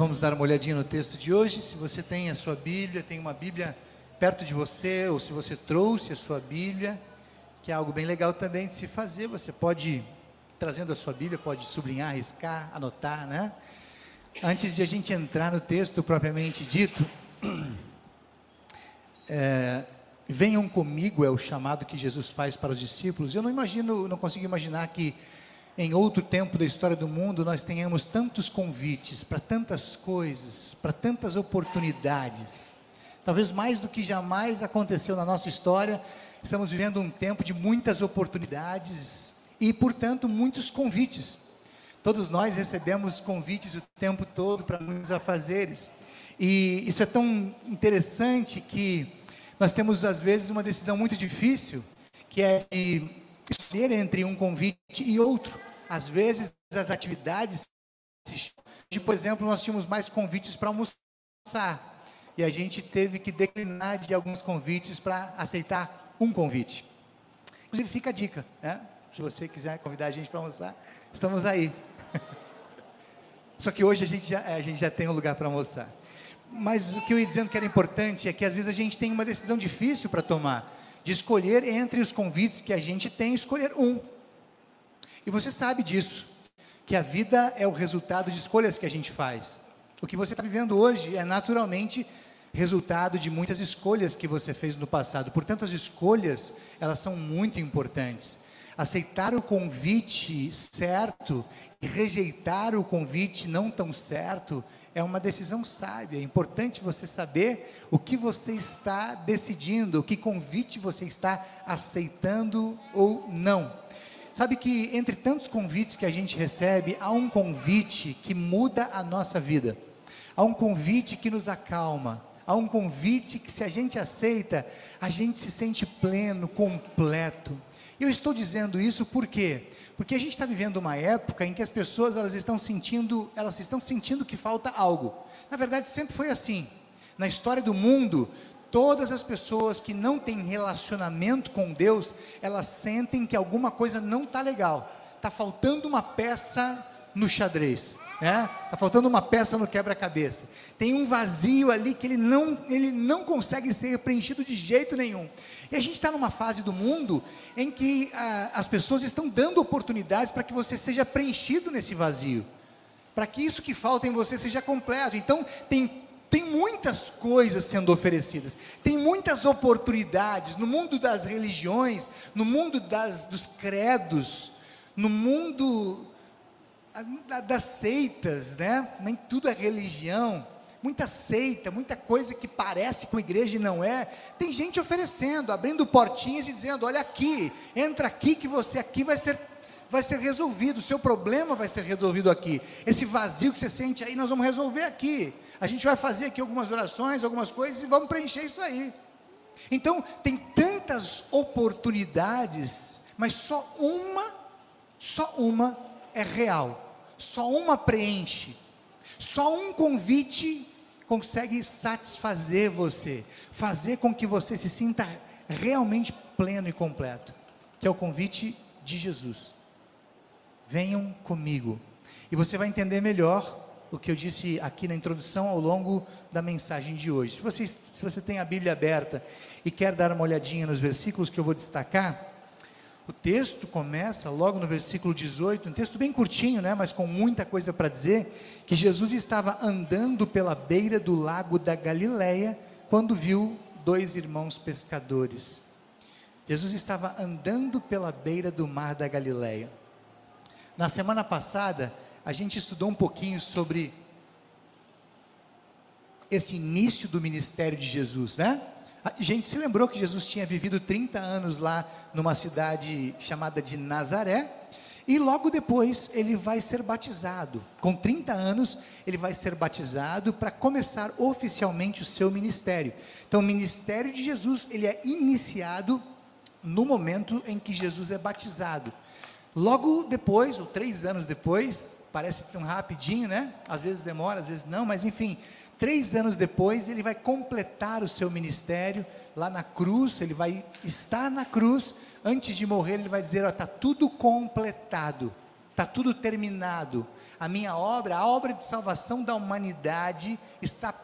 vamos dar uma olhadinha no texto de hoje. Se você tem a sua Bíblia, tem uma Bíblia perto de você, ou se você trouxe a sua Bíblia, que é algo bem legal também de se fazer, você pode, trazendo a sua Bíblia, pode sublinhar, riscar, anotar, né? Antes de a gente entrar no texto propriamente dito, é, venham comigo é o chamado que Jesus faz para os discípulos. Eu não imagino, não consigo imaginar que em outro tempo da história do mundo nós tenhamos tantos convites para tantas coisas, para tantas oportunidades. Talvez mais do que jamais aconteceu na nossa história, estamos vivendo um tempo de muitas oportunidades e, portanto, muitos convites. Todos nós recebemos convites o tempo todo para muitos afazeres. E isso é tão interessante que nós temos, às vezes, uma decisão muito difícil, que é de escolher entre um convite e outro. Às vezes, as atividades. Por exemplo, nós tínhamos mais convites para almoçar. E a gente teve que declinar de alguns convites para aceitar um convite. Inclusive, fica a dica, né? Se você quiser convidar a gente para almoçar, estamos aí. Só que hoje a gente já, a gente já tem um lugar para almoçar. Mas o que eu ia dizendo que era importante é que às vezes a gente tem uma decisão difícil para tomar, de escolher entre os convites que a gente tem, escolher um. E você sabe disso, que a vida é o resultado de escolhas que a gente faz. O que você está vivendo hoje é naturalmente resultado de muitas escolhas que você fez no passado. Portanto, as escolhas, elas são muito importantes. Aceitar o convite certo e rejeitar o convite não tão certo é uma decisão sábia. É importante você saber o que você está decidindo, que convite você está aceitando ou não. Sabe que entre tantos convites que a gente recebe, há um convite que muda a nossa vida. Há um convite que nos acalma. Há um convite que, se a gente aceita, a gente se sente pleno, completo. Eu estou dizendo isso por quê? Porque a gente está vivendo uma época em que as pessoas elas estão sentindo, elas estão sentindo que falta algo. Na verdade, sempre foi assim. Na história do mundo, todas as pessoas que não têm relacionamento com Deus, elas sentem que alguma coisa não está legal. Está faltando uma peça no xadrez. Né? faltando uma peça no quebra-cabeça. Tem um vazio ali que ele não, ele não consegue ser preenchido de jeito nenhum. E a gente está numa fase do mundo em que ah, as pessoas estão dando oportunidades para que você seja preenchido nesse vazio. Para que isso que falta em você seja completo. Então, tem tem muitas coisas sendo oferecidas, tem muitas oportunidades no mundo das religiões, no mundo das, dos credos, no mundo das seitas, né? Nem tudo é religião. Muita seita, muita coisa que parece com igreja e não é. Tem gente oferecendo, abrindo portinhas e dizendo: olha aqui, entra aqui que você aqui vai ser, vai ser resolvido, o seu problema vai ser resolvido aqui. Esse vazio que você sente aí, nós vamos resolver aqui. A gente vai fazer aqui algumas orações, algumas coisas e vamos preencher isso aí. Então, tem tantas oportunidades, mas só uma, só uma é real. Só uma preenche. Só um convite consegue satisfazer você, fazer com que você se sinta realmente pleno e completo, que é o convite de Jesus. Venham comigo. E você vai entender melhor o que eu disse aqui na introdução ao longo da mensagem de hoje. Se você, se você tem a Bíblia aberta e quer dar uma olhadinha nos versículos que eu vou destacar, o texto começa logo no versículo 18, um texto bem curtinho, né, mas com muita coisa para dizer, que Jesus estava andando pela beira do lago da Galileia quando viu dois irmãos pescadores. Jesus estava andando pela beira do mar da Galileia. Na semana passada, a gente estudou um pouquinho sobre esse início do ministério de Jesus, né? A gente se lembrou que Jesus tinha vivido 30 anos lá numa cidade chamada de Nazaré, e logo depois ele vai ser batizado. Com 30 anos, ele vai ser batizado para começar oficialmente o seu ministério. Então, o ministério de Jesus, ele é iniciado no momento em que Jesus é batizado. Logo depois, ou três anos depois, parece tão rapidinho, né? Às vezes demora, às vezes não, mas enfim, três anos depois, ele vai completar o seu ministério lá na cruz, ele vai estar na cruz, antes de morrer, ele vai dizer: está tudo completado, está tudo terminado. A minha obra, a obra de salvação da humanidade está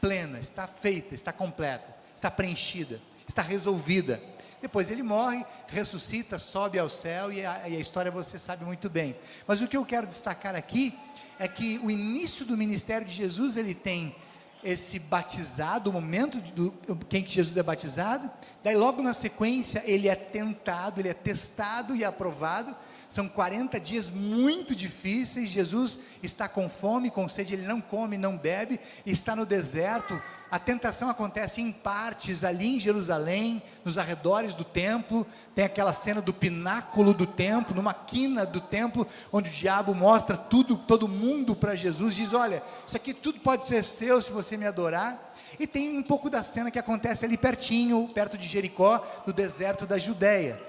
plena, está feita, está completa, está preenchida, está resolvida. Depois ele morre, ressuscita, sobe ao céu e a, e a história você sabe muito bem. Mas o que eu quero destacar aqui é que o início do ministério de Jesus ele tem esse batizado, o momento do quem que Jesus é batizado, daí logo na sequência ele é tentado, ele é testado e aprovado. São 40 dias muito difíceis. Jesus está com fome, com sede, ele não come, não bebe, está no deserto a tentação acontece em partes ali em Jerusalém, nos arredores do templo. Tem aquela cena do pináculo do templo, numa quina do templo, onde o diabo mostra tudo, todo mundo para Jesus. Diz: Olha, isso aqui tudo pode ser seu se você me adorar. E tem um pouco da cena que acontece ali pertinho, perto de Jericó, no deserto da Judéia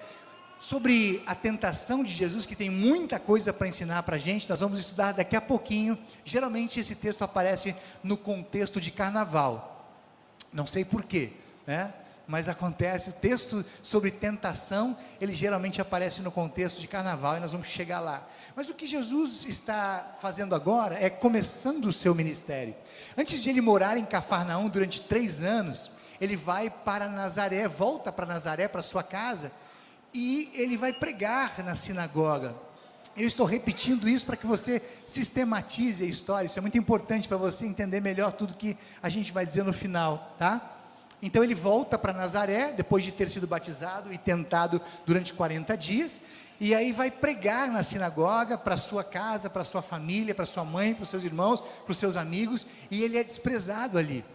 sobre a tentação de Jesus, que tem muita coisa para ensinar para a gente, nós vamos estudar daqui a pouquinho. Geralmente esse texto aparece no contexto de carnaval. Não sei porquê, né? Mas acontece, o texto sobre tentação, ele geralmente aparece no contexto de carnaval e nós vamos chegar lá. Mas o que Jesus está fazendo agora é começando o seu ministério. Antes de ele morar em Cafarnaum durante três anos, ele vai para Nazaré, volta para Nazaré, para sua casa, e ele vai pregar na sinagoga. Eu estou repetindo isso para que você sistematize a história. Isso é muito importante para você entender melhor tudo que a gente vai dizer no final, tá? Então ele volta para Nazaré, depois de ter sido batizado e tentado durante 40 dias, e aí vai pregar na sinagoga, para sua casa, para sua família, para sua mãe, para os seus irmãos, para os seus amigos, e ele é desprezado ali.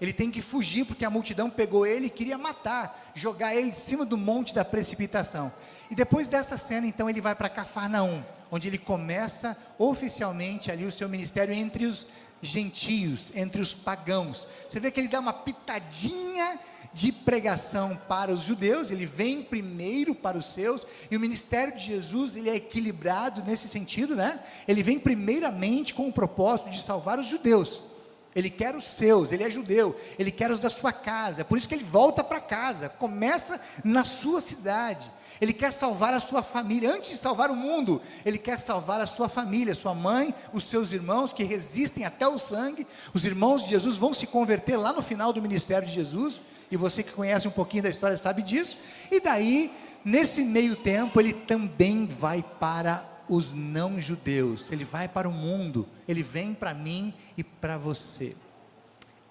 Ele tem que fugir porque a multidão pegou ele e queria matar, jogar ele em cima do monte da precipitação. E depois dessa cena, então, ele vai para Cafarnaum, onde ele começa oficialmente ali o seu ministério entre os gentios, entre os pagãos. Você vê que ele dá uma pitadinha de pregação para os judeus, ele vem primeiro para os seus, e o ministério de Jesus, ele é equilibrado nesse sentido, né? Ele vem primeiramente com o propósito de salvar os judeus. Ele quer os seus, ele é judeu, ele quer os da sua casa, por isso que ele volta para casa, começa na sua cidade. Ele quer salvar a sua família, antes de salvar o mundo, ele quer salvar a sua família, sua mãe, os seus irmãos que resistem até o sangue. Os irmãos de Jesus vão se converter lá no final do ministério de Jesus, e você que conhece um pouquinho da história sabe disso. E daí, nesse meio tempo, ele também vai para os não judeus, ele vai para o mundo, ele vem para mim e para você.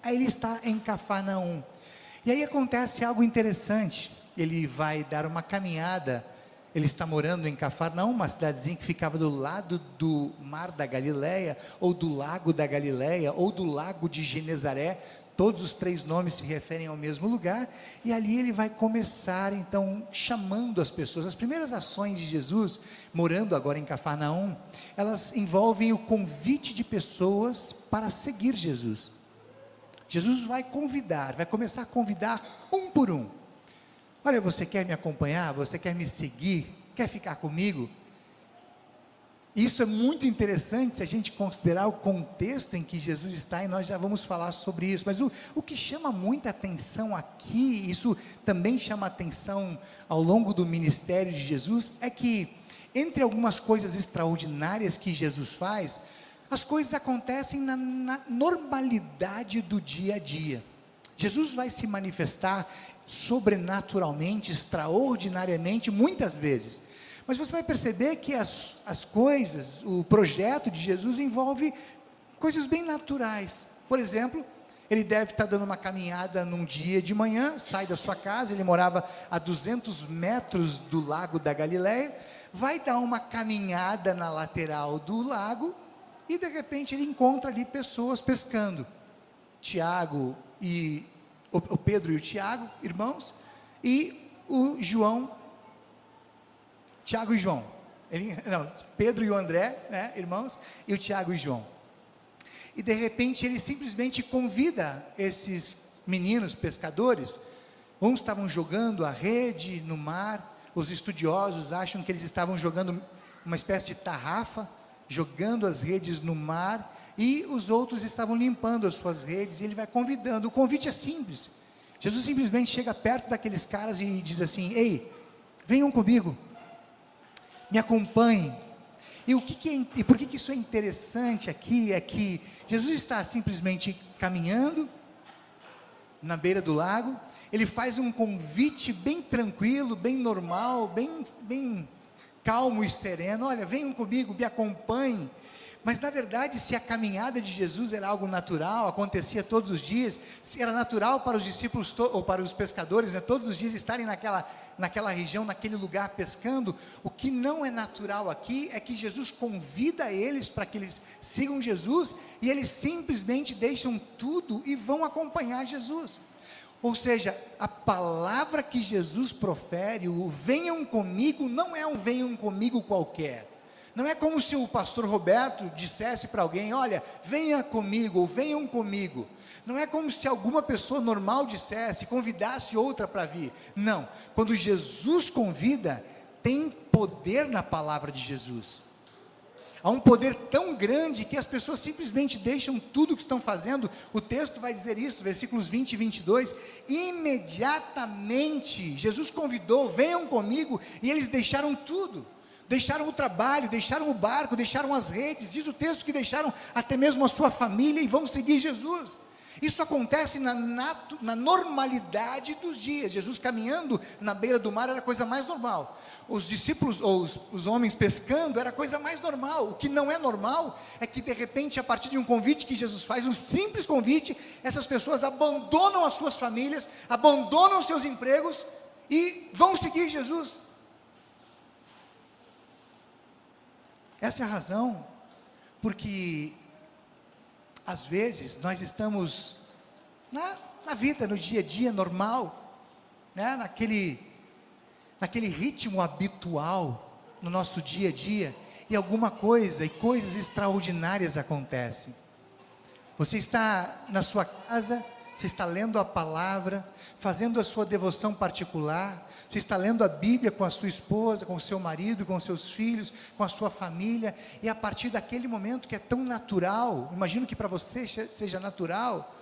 Aí ele está em Cafarnaum. E aí acontece algo interessante ele vai dar uma caminhada. Ele está morando em Cafarnaum, uma cidadezinha que ficava do lado do Mar da Galileia, ou do Lago da Galileia, ou do Lago de Genezaré. Todos os três nomes se referem ao mesmo lugar. E ali ele vai começar, então, chamando as pessoas. As primeiras ações de Jesus, morando agora em Cafarnaum, elas envolvem o convite de pessoas para seguir Jesus. Jesus vai convidar, vai começar a convidar um por um. Olha, você quer me acompanhar? Você quer me seguir? Quer ficar comigo? Isso é muito interessante se a gente considerar o contexto em que Jesus está, e nós já vamos falar sobre isso. Mas o, o que chama muita atenção aqui, isso também chama atenção ao longo do ministério de Jesus, é que, entre algumas coisas extraordinárias que Jesus faz, as coisas acontecem na, na normalidade do dia a dia. Jesus vai se manifestar sobrenaturalmente, extraordinariamente, muitas vezes. Mas você vai perceber que as, as coisas, o projeto de Jesus envolve coisas bem naturais. Por exemplo, ele deve estar dando uma caminhada num dia de manhã, sai da sua casa, ele morava a 200 metros do lago da Galileia, vai dar uma caminhada na lateral do lago e de repente ele encontra ali pessoas pescando. Tiago e o Pedro e o Tiago, irmãos, e o João, Tiago e João. Ele, não, Pedro e o André, né, irmãos, e o Tiago e João. E de repente ele simplesmente convida esses meninos pescadores. Uns estavam jogando a rede no mar, os estudiosos acham que eles estavam jogando uma espécie de tarrafa, jogando as redes no mar, e os outros estavam limpando as suas redes, e ele vai convidando. O convite é simples. Jesus simplesmente chega perto daqueles caras e diz assim: Ei, venham comigo, me acompanhem. E, o que, que é, e por que, que isso é interessante aqui? É que Jesus está simplesmente caminhando na beira do lago, ele faz um convite bem tranquilo, bem normal, bem, bem calmo e sereno: olha, venham comigo, me acompanhem. Mas na verdade, se a caminhada de Jesus era algo natural, acontecia todos os dias, se era natural para os discípulos ou para os pescadores, né, todos os dias estarem naquela, naquela região, naquele lugar pescando, o que não é natural aqui é que Jesus convida eles para que eles sigam Jesus e eles simplesmente deixam tudo e vão acompanhar Jesus. Ou seja, a palavra que Jesus profere, o venham comigo, não é um venham comigo qualquer. Não é como se o pastor Roberto dissesse para alguém: Olha, venha comigo, ou venham comigo. Não é como se alguma pessoa normal dissesse, convidasse outra para vir. Não. Quando Jesus convida, tem poder na palavra de Jesus. Há um poder tão grande que as pessoas simplesmente deixam tudo o que estão fazendo. O texto vai dizer isso, versículos 20 e 22. Imediatamente, Jesus convidou: venham comigo, e eles deixaram tudo deixaram o trabalho, deixaram o barco, deixaram as redes, diz o texto que deixaram até mesmo a sua família e vão seguir Jesus. Isso acontece na, na normalidade dos dias. Jesus caminhando na beira do mar era a coisa mais normal. Os discípulos, ou os, os homens pescando, era a coisa mais normal. O que não é normal é que, de repente, a partir de um convite que Jesus faz, um simples convite, essas pessoas abandonam as suas famílias, abandonam seus empregos e vão seguir Jesus. Essa é a razão, porque às vezes nós estamos na, na vida, no dia a dia normal, né? naquele, naquele ritmo habitual no nosso dia a dia, e alguma coisa e coisas extraordinárias acontecem. Você está na sua casa, você está lendo a palavra, fazendo a sua devoção particular, você está lendo a Bíblia com a sua esposa, com o seu marido, com os seus filhos, com a sua família, e a partir daquele momento que é tão natural, imagino que para você seja natural,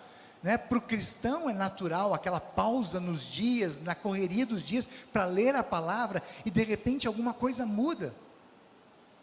né? para o cristão é natural aquela pausa nos dias, na correria dos dias, para ler a palavra, e de repente alguma coisa muda.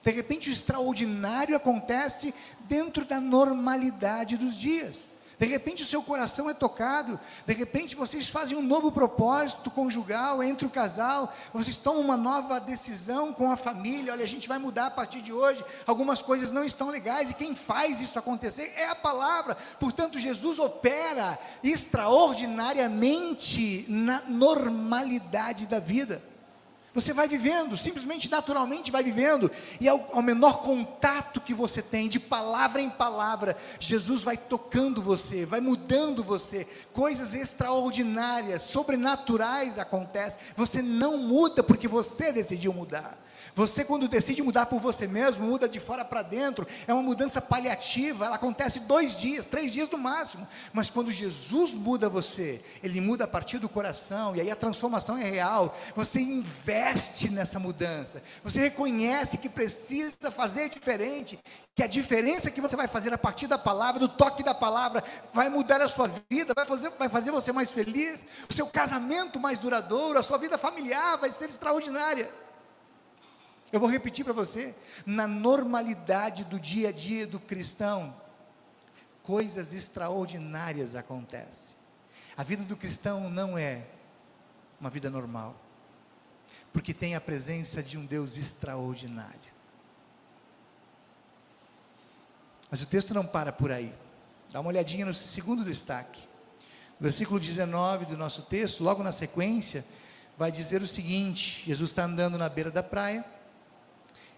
De repente o extraordinário acontece dentro da normalidade dos dias. De repente o seu coração é tocado, de repente vocês fazem um novo propósito conjugal entre o casal, vocês tomam uma nova decisão com a família, olha, a gente vai mudar a partir de hoje, algumas coisas não estão legais, e quem faz isso acontecer é a palavra, portanto Jesus opera extraordinariamente na normalidade da vida. Você vai vivendo, simplesmente naturalmente vai vivendo, e ao, ao, menor contato que você tem, de palavra em palavra, Jesus vai tocando você, vai mudando você, coisas extraordinárias, sobrenaturais acontecem. Você não muda porque você decidiu mudar. Você, quando decide mudar por você mesmo, muda de fora para dentro, é uma mudança paliativa, ela acontece dois dias, três dias no máximo. Mas quando Jesus muda você, Ele muda a partir do coração, e aí a transformação é real. Você investe nessa mudança, você reconhece que precisa fazer diferente, que a diferença que você vai fazer a partir da palavra, do toque da palavra, vai mudar a sua vida, vai fazer, vai fazer você mais feliz, o seu casamento mais duradouro, a sua vida familiar vai ser extraordinária. Eu vou repetir para você: na normalidade do dia a dia do cristão, coisas extraordinárias acontecem. A vida do cristão não é uma vida normal, porque tem a presença de um Deus extraordinário. Mas o texto não para por aí. Dá uma olhadinha no segundo destaque. versículo 19 do nosso texto, logo na sequência, vai dizer o seguinte: Jesus está andando na beira da praia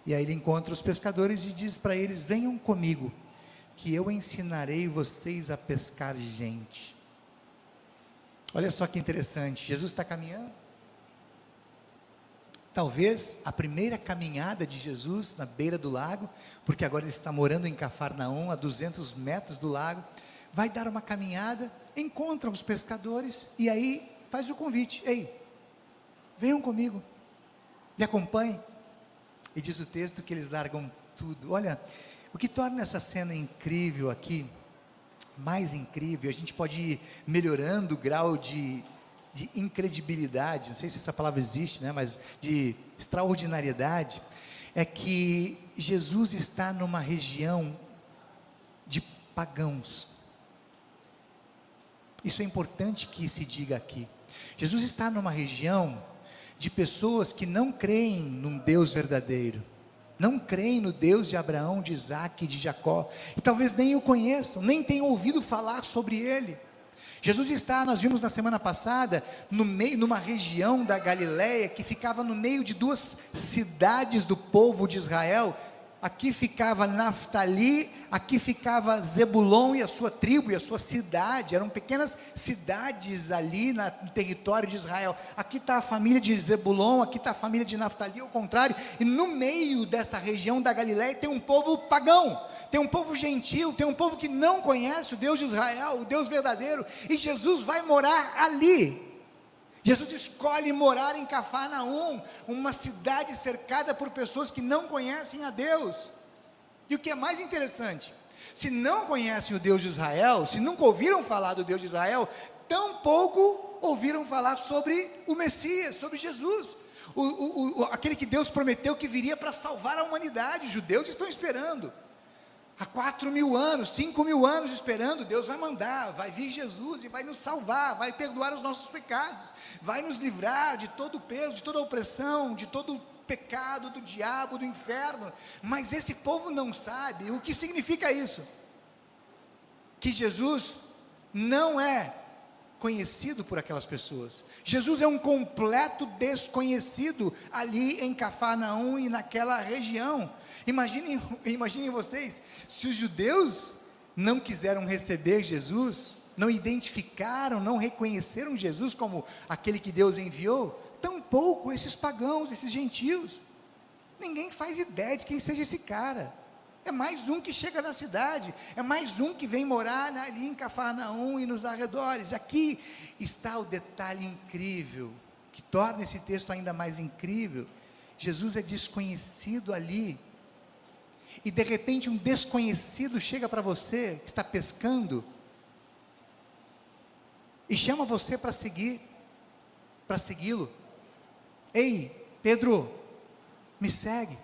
e aí ele encontra os pescadores e diz para eles: Venham comigo, que eu ensinarei vocês a pescar gente. Olha só que interessante, Jesus está caminhando. Talvez a primeira caminhada de Jesus na beira do lago, porque agora ele está morando em Cafarnaum, a 200 metros do lago, vai dar uma caminhada, encontra os pescadores e aí faz o convite: Ei, venham comigo, me acompanhem. E diz o texto que eles largam tudo. Olha, o que torna essa cena incrível aqui, mais incrível, a gente pode ir melhorando o grau de, de incredibilidade, não sei se essa palavra existe, né, mas de extraordinariedade, é que Jesus está numa região de pagãos. Isso é importante que se diga aqui. Jesus está numa região de pessoas que não creem num Deus verdadeiro, não creem no Deus de Abraão, de Isaac e de Jacó, e talvez nem o conheçam, nem tenham ouvido falar sobre ele. Jesus está, nós vimos na semana passada, no meio, numa região da Galiléia que ficava no meio de duas cidades do povo de Israel, aqui ficava Naftali, aqui ficava Zebulon e a sua tribo e a sua cidade, eram pequenas cidades ali no território de Israel. Aqui está a família de Zebulon, aqui está a família de Naftali, ao contrário, e no meio dessa região da Galiléia tem um povo pagão, tem um povo gentil, tem um povo que não conhece o Deus de Israel, o Deus verdadeiro, e Jesus vai morar ali. Jesus escolhe morar em Cafarnaum, uma cidade cercada por pessoas que não conhecem a Deus. E o que é mais interessante, se não conhecem o Deus de Israel, se nunca ouviram falar do Deus de Israel, tampouco ouviram falar sobre o Messias, sobre Jesus. O, o, o, aquele que Deus prometeu que viria para salvar a humanidade, os judeus estão esperando há quatro mil anos, cinco mil anos esperando, Deus vai mandar, vai vir Jesus e vai nos salvar, vai perdoar os nossos pecados, vai nos livrar de todo o peso, de toda a opressão, de todo o pecado do diabo, do inferno. Mas esse povo não sabe o que significa isso. Que Jesus não é conhecido por aquelas pessoas. Jesus é um completo desconhecido ali em Cafarnaum e naquela região. Imaginem, imaginem vocês, se os judeus não quiseram receber Jesus, não identificaram, não reconheceram Jesus como aquele que Deus enviou, tampouco esses pagãos, esses gentios. Ninguém faz ideia de quem seja esse cara. É mais um que chega na cidade, é mais um que vem morar ali em Cafarnaum e nos arredores. Aqui está o detalhe incrível, que torna esse texto ainda mais incrível. Jesus é desconhecido ali, e de repente um desconhecido chega para você, que está pescando, e chama você para seguir, para segui-lo. Ei, Pedro, me segue.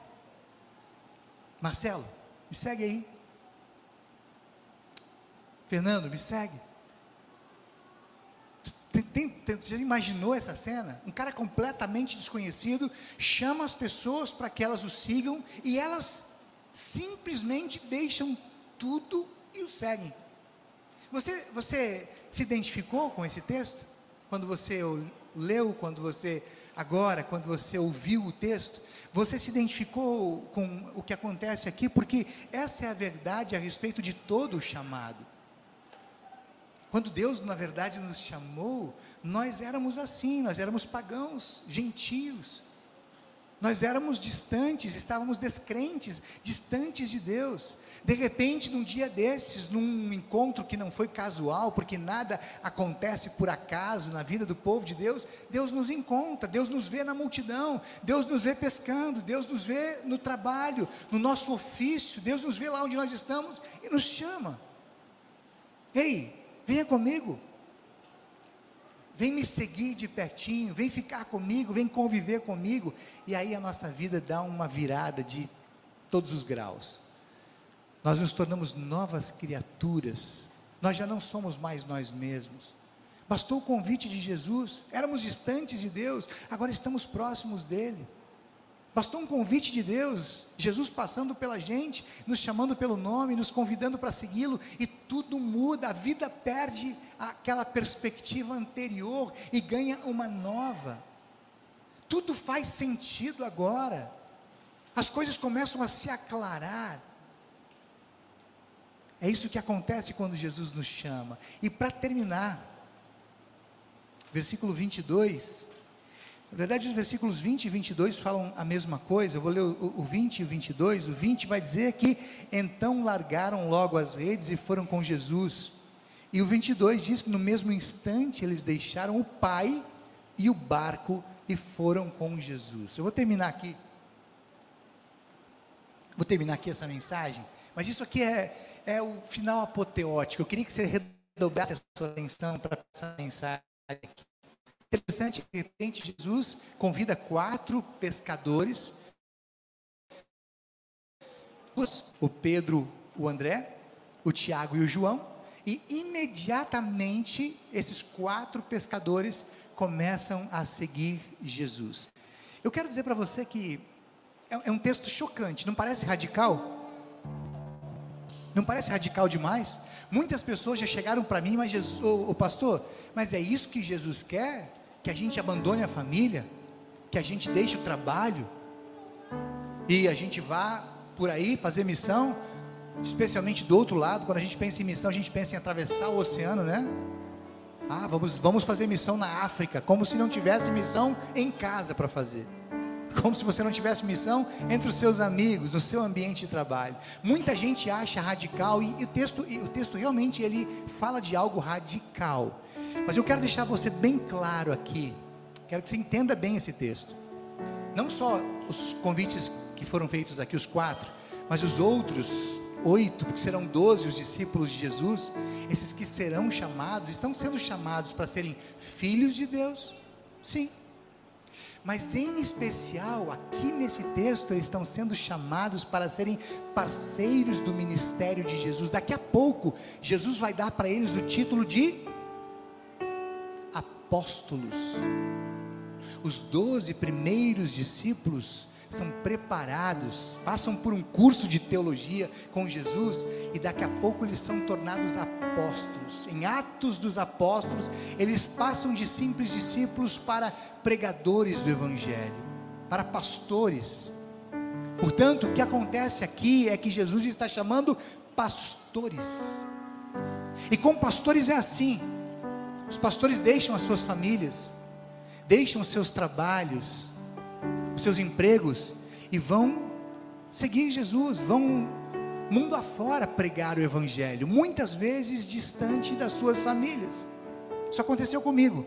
Marcelo, me segue aí. Fernando, me segue. Tem, tem, já imaginou essa cena? Um cara completamente desconhecido chama as pessoas para que elas o sigam e elas simplesmente deixam tudo e o seguem. Você, você se identificou com esse texto? Quando você leu, quando você agora, quando você ouviu o texto, você se identificou com o que acontece aqui, porque essa é a verdade a respeito de todo o chamado. Quando Deus, na verdade, nos chamou, nós éramos assim, nós éramos pagãos, gentios. Nós éramos distantes, estávamos descrentes, distantes de Deus. De repente, num dia desses, num encontro que não foi casual, porque nada acontece por acaso na vida do povo de Deus, Deus nos encontra, Deus nos vê na multidão, Deus nos vê pescando, Deus nos vê no trabalho, no nosso ofício, Deus nos vê lá onde nós estamos e nos chama. Ei, venha comigo. Vem me seguir de pertinho, vem ficar comigo, vem conviver comigo. E aí a nossa vida dá uma virada de todos os graus. Nós nos tornamos novas criaturas. Nós já não somos mais nós mesmos. Bastou o convite de Jesus. Éramos distantes de Deus, agora estamos próximos dele. Bastou um convite de Deus, Jesus passando pela gente, nos chamando pelo nome, nos convidando para segui-lo, e tudo muda, a vida perde aquela perspectiva anterior e ganha uma nova. Tudo faz sentido agora, as coisas começam a se aclarar. É isso que acontece quando Jesus nos chama. E para terminar, versículo 22, na verdade, os versículos 20 e 22 falam a mesma coisa. Eu vou ler o, o 20 e o 22. O 20 vai dizer que então largaram logo as redes e foram com Jesus. E o 22 diz que no mesmo instante eles deixaram o pai e o barco e foram com Jesus. Eu vou terminar aqui. Vou terminar aqui essa mensagem. Mas isso aqui é, é o final apoteótico. Eu queria que você redobrasse a sua atenção para essa mensagem aqui. Interessante, de repente, Jesus convida quatro pescadores o Pedro, o André, o Tiago e o João, e imediatamente esses quatro pescadores começam a seguir Jesus. Eu quero dizer para você que é, é, um texto chocante, não parece radical? Não parece radical demais? Muitas pessoas já chegaram para mim, mas Jesus, ô pastor, mas é isso que Jesus quer? Que a gente abandone a família? Que a gente deixe o trabalho? E a gente vá por aí fazer missão? Especialmente do outro lado, quando a gente pensa em missão, a gente pensa em atravessar o oceano, né? Ah, vamos, vamos fazer missão na África, como se não tivesse missão em casa para fazer. Como se você não tivesse missão entre os seus amigos, no seu ambiente de trabalho. Muita gente acha radical e, e o texto, e o texto realmente ele fala de algo radical. Mas eu quero deixar você bem claro aqui. Quero que você entenda bem esse texto. Não só os convites que foram feitos aqui, os quatro, mas os outros oito, porque serão doze os discípulos de Jesus, esses que serão chamados, estão sendo chamados para serem filhos de Deus, sim. Mas em especial, aqui nesse texto, eles estão sendo chamados para serem parceiros do ministério de Jesus. Daqui a pouco, Jesus vai dar para eles o título de apóstolos. Os doze primeiros discípulos são preparados, passam por um curso de teologia com Jesus e daqui a pouco eles são tornados apóstolos. Em Atos dos Apóstolos, eles passam de simples discípulos para pregadores do Evangelho, para pastores. Portanto, o que acontece aqui é que Jesus está chamando pastores. E com pastores é assim: os pastores deixam as suas famílias, deixam os seus trabalhos, os seus empregos e vão seguir Jesus, vão mundo afora pregar o Evangelho, muitas vezes distante das suas famílias. Isso aconteceu comigo.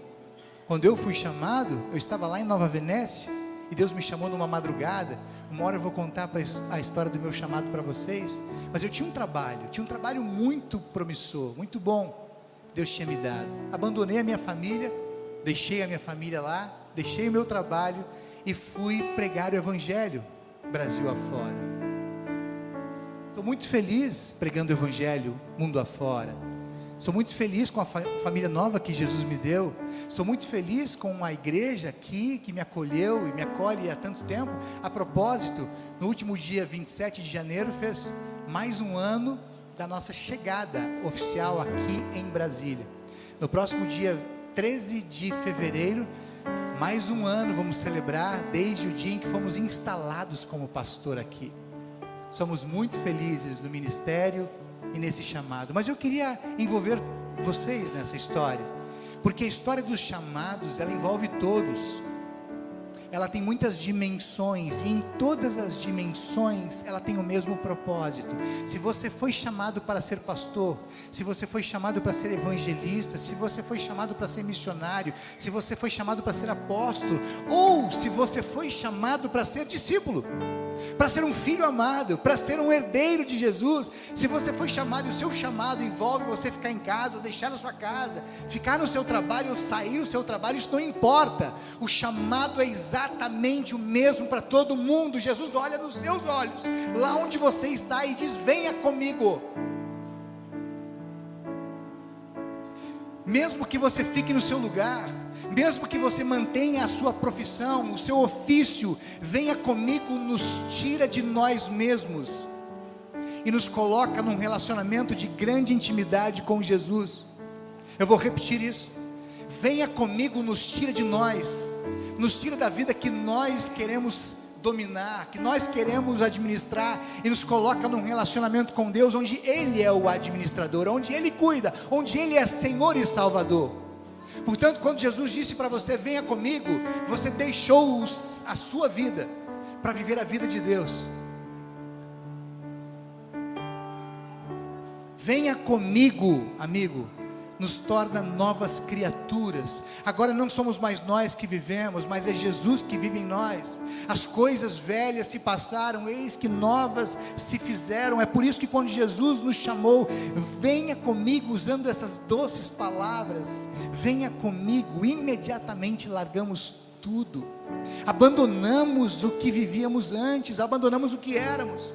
Quando eu fui chamado, eu estava lá em Nova Venécia e Deus me chamou numa madrugada. Uma hora eu vou contar a história do meu chamado para vocês. Mas eu tinha um trabalho, tinha um trabalho muito promissor, muito bom. Deus tinha me dado. Abandonei a minha família, deixei a minha família lá, deixei o meu trabalho e fui pregar o Evangelho Brasil afora. Estou muito feliz pregando o Evangelho mundo afora. Sou muito feliz com a fa família nova que Jesus me deu. Sou muito feliz com a igreja aqui que me acolheu e me acolhe há tanto tempo. A propósito, no último dia 27 de janeiro fez mais um ano da nossa chegada oficial aqui em Brasília. No próximo dia 13 de fevereiro mais um ano vamos celebrar desde o dia em que fomos instalados como pastor aqui. Somos muito felizes no ministério e nesse chamado. Mas eu queria envolver vocês nessa história, porque a história dos chamados, ela envolve todos ela tem muitas dimensões e em todas as dimensões ela tem o mesmo propósito. Se você foi chamado para ser pastor, se você foi chamado para ser evangelista, se você foi chamado para ser missionário, se você foi chamado para ser apóstolo, ou se você foi chamado para ser discípulo, para ser um filho amado, para ser um herdeiro de Jesus. Se você foi chamado o seu chamado envolve você ficar em casa, ou deixar a sua casa, ficar no seu trabalho ou sair do seu trabalho, isso não importa. O chamado é exatamente o mesmo para todo mundo. Jesus olha nos seus olhos, lá onde você está e diz: Venha comigo. Mesmo que você fique no seu lugar, mesmo que você mantenha a sua profissão, o seu ofício, venha comigo, nos tira de nós mesmos e nos coloca num relacionamento de grande intimidade com Jesus. Eu vou repetir isso. Venha comigo, nos tira de nós, nos tira da vida que nós queremos dominar, que nós queremos administrar e nos coloca num relacionamento com Deus onde Ele é o administrador, onde Ele cuida, onde Ele é Senhor e Salvador. Portanto, quando Jesus disse para você, venha comigo, você deixou a sua vida para viver a vida de Deus. Venha comigo, amigo, nos torna novas criaturas. Agora não somos mais nós que vivemos, mas é Jesus que vive em nós. As coisas velhas se passaram, eis que novas se fizeram. É por isso que quando Jesus nos chamou, venha comigo, usando essas doces palavras, venha comigo, imediatamente largamos tudo. Abandonamos o que vivíamos antes, abandonamos o que éramos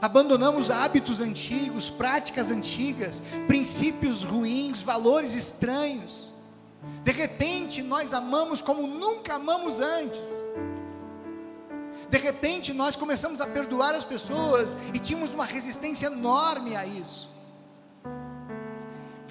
abandonamos hábitos antigos, práticas antigas, princípios ruins, valores estranhos. De repente, nós amamos como nunca amamos antes. De repente, nós começamos a perdoar as pessoas e tínhamos uma resistência enorme a isso.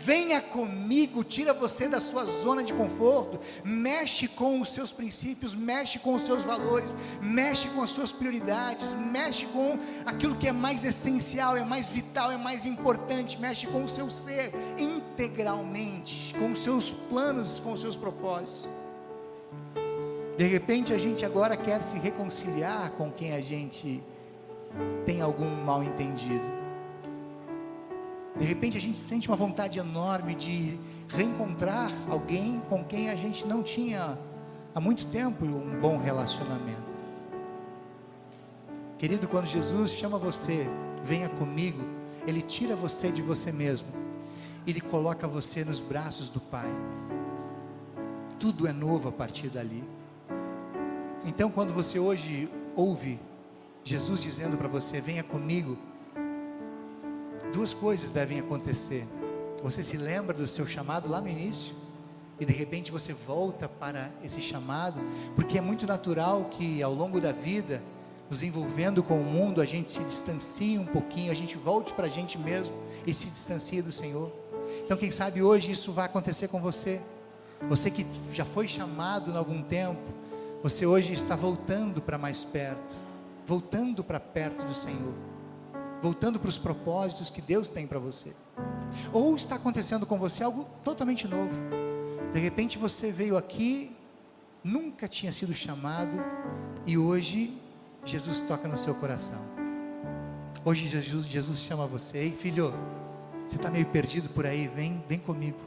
Venha comigo, tira você da sua zona de conforto, mexe com os seus princípios, mexe com os seus valores, mexe com as suas prioridades, mexe com aquilo que é mais essencial, é mais vital, é mais importante, mexe com o seu ser integralmente, com os seus planos, com os seus propósitos. De repente a gente agora quer se reconciliar com quem a gente tem algum mal entendido. De repente a gente sente uma vontade enorme de reencontrar alguém com quem a gente não tinha há muito tempo um bom relacionamento. Querido, quando Jesus chama você, venha comigo, Ele tira você de você mesmo, Ele coloca você nos braços do Pai. Tudo é novo a partir dali. Então, quando você hoje ouve Jesus dizendo para você: venha comigo, duas coisas devem acontecer. Você se lembra do seu chamado lá no início e de repente você volta para esse chamado, porque é muito natural que ao longo da vida, nos envolvendo com o mundo, a gente se distancie um pouquinho, a gente volte para a gente mesmo e se distancie do Senhor. Então, quem sabe hoje isso vai acontecer com você. Você que já foi chamado em algum tempo, você hoje está voltando para mais perto, voltando para perto do Senhor voltando para os propósitos que Deus tem para você. Ou está acontecendo com você algo totalmente novo. De repente você veio aqui, nunca tinha sido chamado, e hoje Jesus toca no seu coração. Hoje Jesus, Jesus chama você, ei filho, você está meio perdido por aí, vem, vem comigo.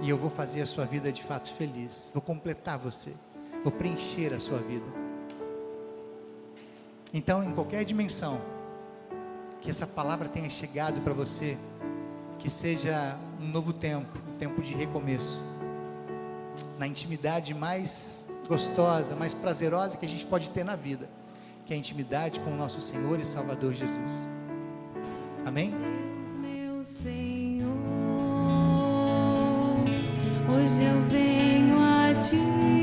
E eu vou fazer a sua vida de fato feliz. Vou completar você. Vou preencher a sua vida. Então, em qualquer dimensão, que essa palavra tenha chegado para você, que seja um novo tempo, um tempo de recomeço, na intimidade mais gostosa, mais prazerosa que a gente pode ter na vida, que é a intimidade com o nosso Senhor e Salvador Jesus. Amém? Deus, meu Senhor, hoje eu venho a ti.